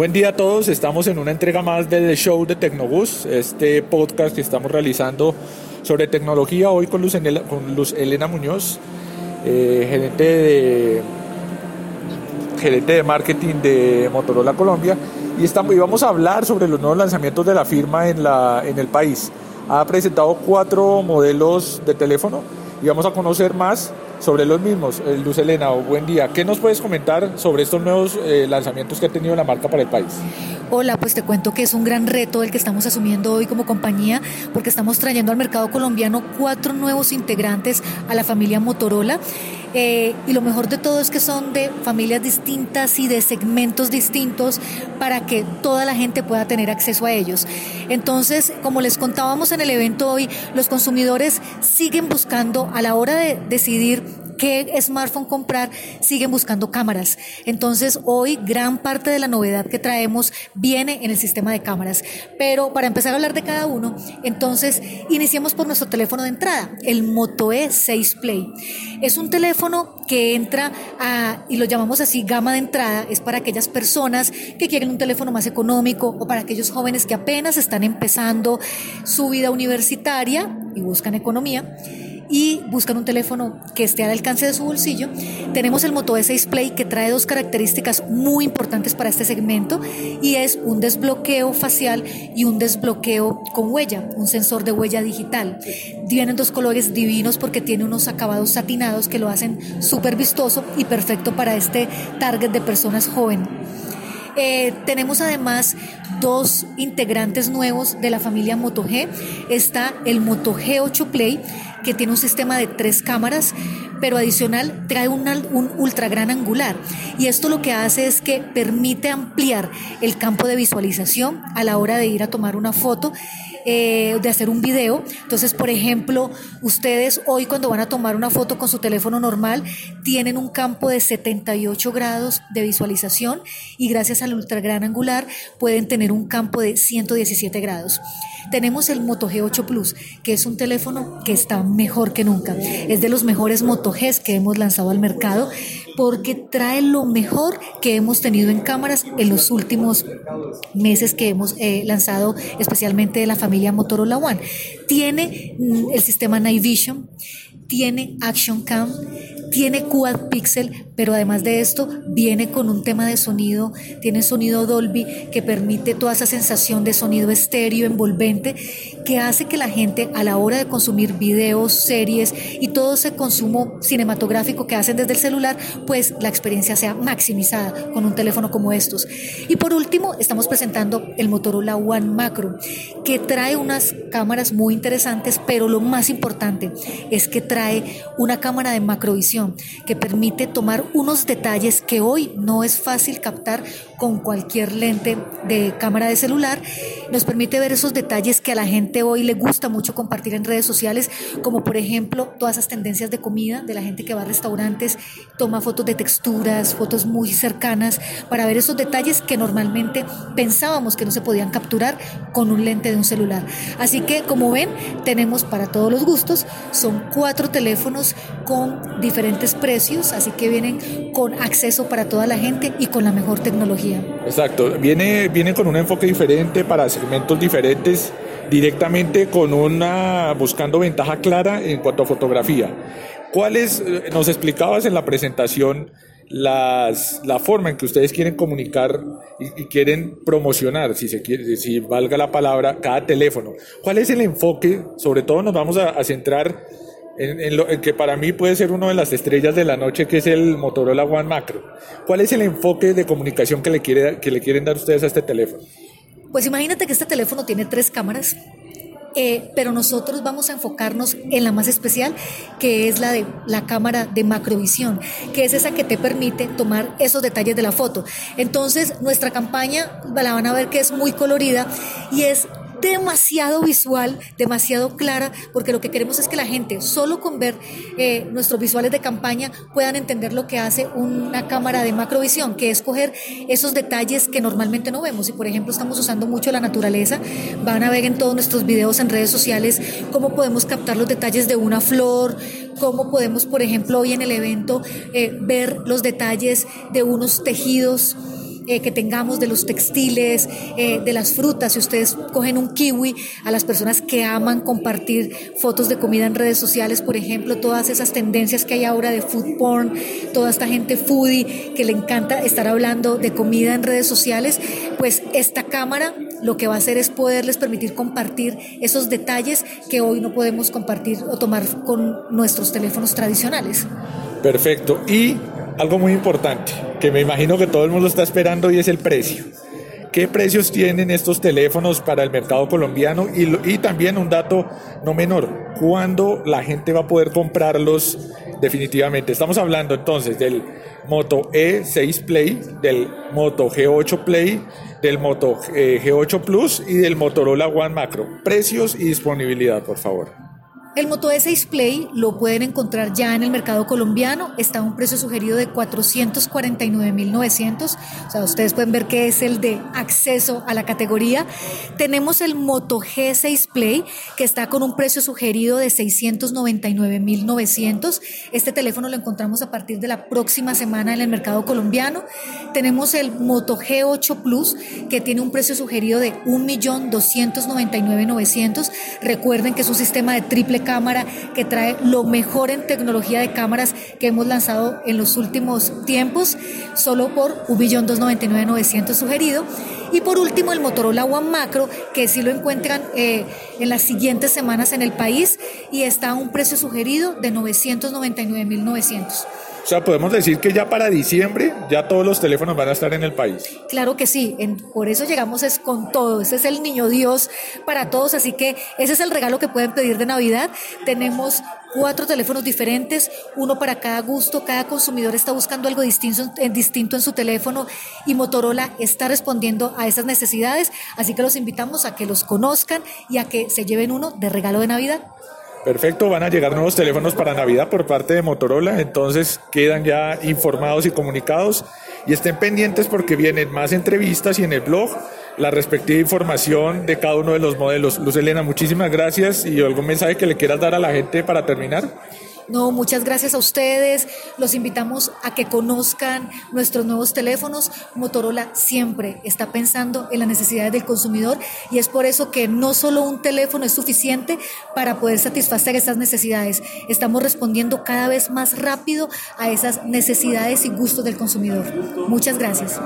Buen día a todos, estamos en una entrega más del show de Tecnobus, este podcast que estamos realizando sobre tecnología hoy con Luz, Elena Muñoz, eh, gerente, de, gerente de marketing de Motorola Colombia y, estamos, y vamos a hablar sobre los nuevos lanzamientos de la firma en, la, en el país. Ha presentado cuatro modelos de teléfono y vamos a conocer más sobre los mismos. Eh, Luz Elena, buen día. ¿Qué nos puedes comentar sobre estos nuevos eh, lanzamientos que ha tenido la marca para el país? Hola, pues te cuento que es un gran reto el que estamos asumiendo hoy como compañía porque estamos trayendo al mercado colombiano cuatro nuevos integrantes a la familia Motorola. Eh, y lo mejor de todo es que son de familias distintas y de segmentos distintos para que toda la gente pueda tener acceso a ellos. Entonces, como les contábamos en el evento hoy, los consumidores siguen buscando a la hora de decidir qué smartphone comprar, siguen buscando cámaras. Entonces, hoy gran parte de la novedad que traemos viene en el sistema de cámaras. Pero para empezar a hablar de cada uno, entonces iniciemos por nuestro teléfono de entrada, el Moto E6 Play. Es un teléfono que entra a, y lo llamamos así, gama de entrada, es para aquellas personas que quieren un teléfono más económico o para aquellos jóvenes que apenas están empezando su vida universitaria y buscan economía y buscan un teléfono que esté al alcance de su bolsillo. Tenemos el Moto E6 Play que trae dos características muy importantes para este segmento y es un desbloqueo facial y un desbloqueo con huella, un sensor de huella digital. Vienen dos colores divinos porque tiene unos acabados satinados que lo hacen súper vistoso y perfecto para este target de personas jóvenes. Eh, tenemos además dos integrantes nuevos de la familia Moto G. Está el Moto G8 Play, que tiene un sistema de tres cámaras, pero adicional trae un, un ultra gran angular. Y esto lo que hace es que permite ampliar el campo de visualización a la hora de ir a tomar una foto eh, de hacer un video. Entonces, por ejemplo, ustedes hoy cuando van a tomar una foto con su teléfono normal, tienen un campo de 78 grados de visualización y gracias al ultra gran angular pueden tener un campo de 117 grados. Tenemos el Moto G8 Plus, que es un teléfono que está mejor que nunca. Es de los mejores Moto Gs que hemos lanzado al mercado porque trae lo mejor que hemos tenido en cámaras en los últimos meses que hemos eh, lanzado, especialmente de la familia Motorola One. Tiene mm, el sistema Night Vision, tiene Action Cam, tiene Quad Pixel, pero además de esto viene con un tema de sonido, tiene sonido Dolby que permite toda esa sensación de sonido estéreo envolvente que hace que la gente a la hora de consumir videos, series y todo ese consumo cinematográfico que hacen desde el celular, pues la experiencia sea maximizada con un teléfono como estos. Y por último, estamos presentando el Motorola One Macro, que trae unas cámaras muy interesantes, pero lo más importante es que trae una cámara de macrovisión que permite tomar unos detalles que hoy no es fácil captar con cualquier lente de cámara de celular. Nos permite ver esos detalles que a la gente hoy le gusta mucho compartir en redes sociales, como por ejemplo todas esas tendencias de comida de la gente que va a restaurantes, toma fotos de texturas, fotos muy cercanas, para ver esos detalles que normalmente pensábamos que no se podían capturar con un lente de un celular. Así que como ven, tenemos para todos los gustos, son cuatro teléfonos con diferentes precios, así que vienen con acceso para toda la gente y con la mejor tecnología. Exacto, viene, viene con un enfoque diferente para segmentos diferentes, directamente con una, buscando ventaja clara en cuanto a fotografía. ¿Cuáles, eh, nos explicabas en la presentación, las, la forma en que ustedes quieren comunicar y, quieren promocionar, si, se quiere, si valga la palabra, cada teléfono. ¿Cuál es el enfoque? Sobre todo nos vamos a, a centrar en, lo, que para mí puede ser una de las estrellas de la noche, que es el Motorola One Macro. ¿Cuál es el enfoque de comunicación que le, quiere, que le quieren dar ustedes a este teléfono? Pues imagínate que este teléfono tiene tres cámaras, eh, pero nosotros vamos a enfocarnos en la más especial, que es la de la cámara de macrovisión, que es esa que te permite tomar esos detalles de la foto. Entonces, nuestra campaña la van a ver que es muy colorida y es demasiado visual, demasiado clara, porque lo que queremos es que la gente, solo con ver eh, nuestros visuales de campaña, puedan entender lo que hace una cámara de macrovisión, que es coger esos detalles que normalmente no vemos. Y por ejemplo, estamos usando mucho la naturaleza, van a ver en todos nuestros videos en redes sociales cómo podemos captar los detalles de una flor, cómo podemos, por ejemplo, hoy en el evento eh, ver los detalles de unos tejidos eh, que tengamos de los textiles, eh, de las frutas. Si ustedes cogen un kiwi, a las personas que aman compartir fotos de comida en redes sociales, por ejemplo, todas esas tendencias que hay ahora de food porn, toda esta gente foodie que le encanta estar hablando de comida en redes sociales, pues esta cámara lo que va a hacer es poderles permitir compartir esos detalles que hoy no podemos compartir o tomar con nuestros teléfonos tradicionales. Perfecto. Y algo muy importante, que me imagino que todo el mundo está esperando y es el precio. ¿Qué precios tienen estos teléfonos para el mercado colombiano? Y, y, también un dato no menor, ¿cuándo la gente va a poder comprarlos definitivamente? Estamos hablando entonces del Moto E6 Play, del Moto G8 Play, del Moto eh, G8 Plus y del Motorola One Macro. Precios y disponibilidad, por favor. El Moto E6 Play lo pueden encontrar ya en el mercado colombiano, está a un precio sugerido de 449.900, o sea, ustedes pueden ver que es el de acceso a la categoría. Tenemos el Moto G6 Play, que está con un precio sugerido de 699.900. Este teléfono lo encontramos a partir de la próxima semana en el mercado colombiano. Tenemos el Moto G8 Plus, que tiene un precio sugerido de 1.299.900. Recuerden que es un sistema de triple cámara que trae lo mejor en tecnología de cámaras que hemos lanzado en los últimos tiempos, solo por 1.299.900 sugerido. Y por último, el Motorola One Macro, que sí lo encuentran eh, en las siguientes semanas en el país y está a un precio sugerido de 999.900. O sea, podemos decir que ya para diciembre ya todos los teléfonos van a estar en el país. Claro que sí, por eso llegamos es con todo, ese es el niño Dios para todos, así que ese es el regalo que pueden pedir de Navidad. Tenemos cuatro teléfonos diferentes, uno para cada gusto, cada consumidor está buscando algo distinto en su teléfono y Motorola está respondiendo a esas necesidades, así que los invitamos a que los conozcan y a que se lleven uno de regalo de Navidad. Perfecto, van a llegar nuevos teléfonos para Navidad por parte de Motorola, entonces quedan ya informados y comunicados y estén pendientes porque vienen más entrevistas y en el blog la respectiva información de cada uno de los modelos. Luz Elena, muchísimas gracias y algún mensaje que le quieras dar a la gente para terminar. No, muchas gracias a ustedes. Los invitamos a que conozcan nuestros nuevos teléfonos. Motorola siempre está pensando en las necesidades del consumidor y es por eso que no solo un teléfono es suficiente para poder satisfacer esas necesidades. Estamos respondiendo cada vez más rápido a esas necesidades y gustos del consumidor. Muchas gracias.